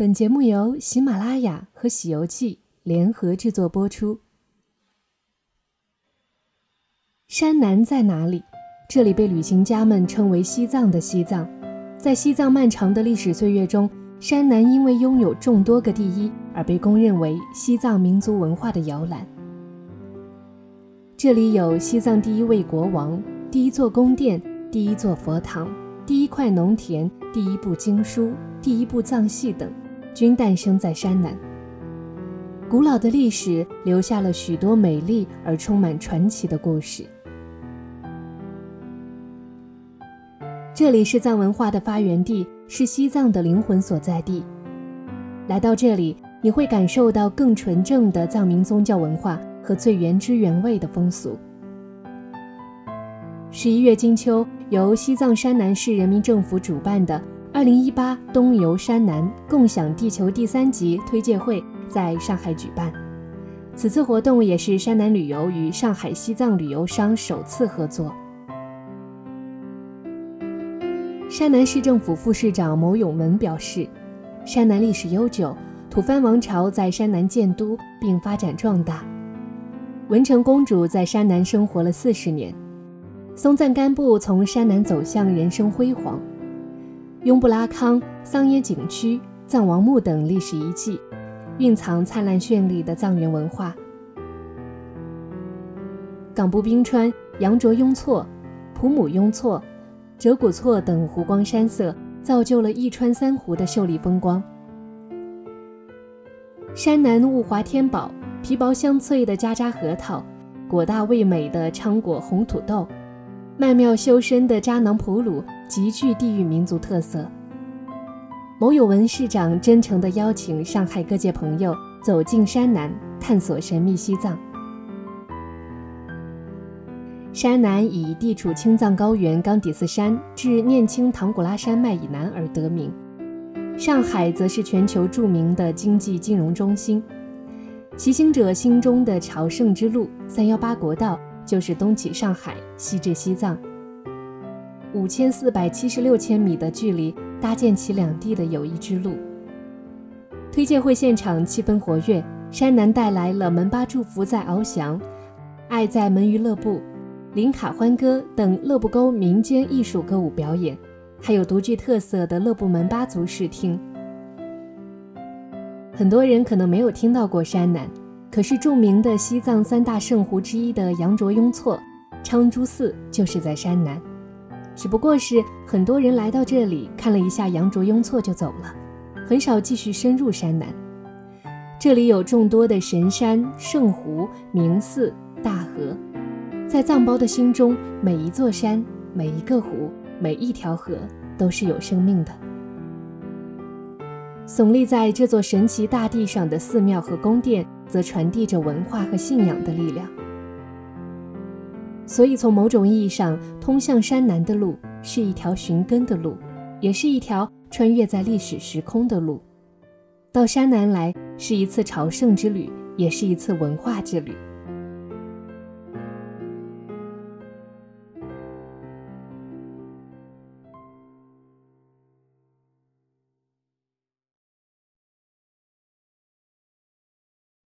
本节目由喜马拉雅和《喜游记》联合制作播出。山南在哪里？这里被旅行家们称为西藏的西藏。在西藏漫长的历史岁月中，山南因为拥有众多个第一，而被公认为西藏民族文化的摇篮。这里有西藏第一位国王、第一座宫殿、第一座佛堂、第一块农田、第一部经书、第一部藏戏等，均诞生在山南。古老的历史留下了许多美丽而充满传奇的故事。这里是藏文化的发源地，是西藏的灵魂所在地。来到这里，你会感受到更纯正的藏民宗教文化和最原汁原味的风俗。十一月金秋，由西藏山南市人民政府主办的“二零一八东游山南，共享地球”第三集推介会在上海举办。此次活动也是山南旅游与上海西藏旅游商首次合作。山南市政府副市长牟永文表示，山南历史悠久，吐蕃王朝在山南建都并发展壮大，文成公主在山南生活了四十年，松赞干布从山南走向人生辉煌，雍布拉康、桑耶景区、藏王墓等历史遗迹，蕴藏灿烂绚丽的藏原文化。冈布冰川、羊卓雍措、普姆雍措。折古措等湖光山色，造就了一川三湖的秀丽风光。山南物华天宝，皮薄香脆的渣渣核桃，果大味美的昌果红土豆，曼妙修身的扎囊普鲁，极具地域民族特色。牟友文市长真诚地邀请上海各界朋友走进山南，探索神秘西藏。山南以地处青藏高原冈底斯山至念青唐古拉山脉以南而得名。上海则是全球著名的经济金融中心。骑行者心中的朝圣之路——三幺八国道，就是东起上海，西至西藏，五千四百七十六千米的距离，搭建起两地的友谊之路。推介会现场气氛活跃，山南带来了门巴祝福在翱翔，爱在门娱乐部。林卡欢歌等勒布沟民间艺术歌舞表演，还有独具特色的勒布门巴族视听。很多人可能没有听到过山南，可是著名的西藏三大圣湖之一的羊卓雍措昌珠寺就是在山南。只不过是很多人来到这里看了一下羊卓雍措就走了，很少继续深入山南。这里有众多的神山、圣湖、名寺、大河。在藏胞的心中，每一座山、每一个湖、每一条河都是有生命的。耸立在这座神奇大地上的寺庙和宫殿，则传递着文化和信仰的力量。所以，从某种意义上，通向山南的路是一条寻根的路，也是一条穿越在历史时空的路。到山南来，是一次朝圣之旅，也是一次文化之旅。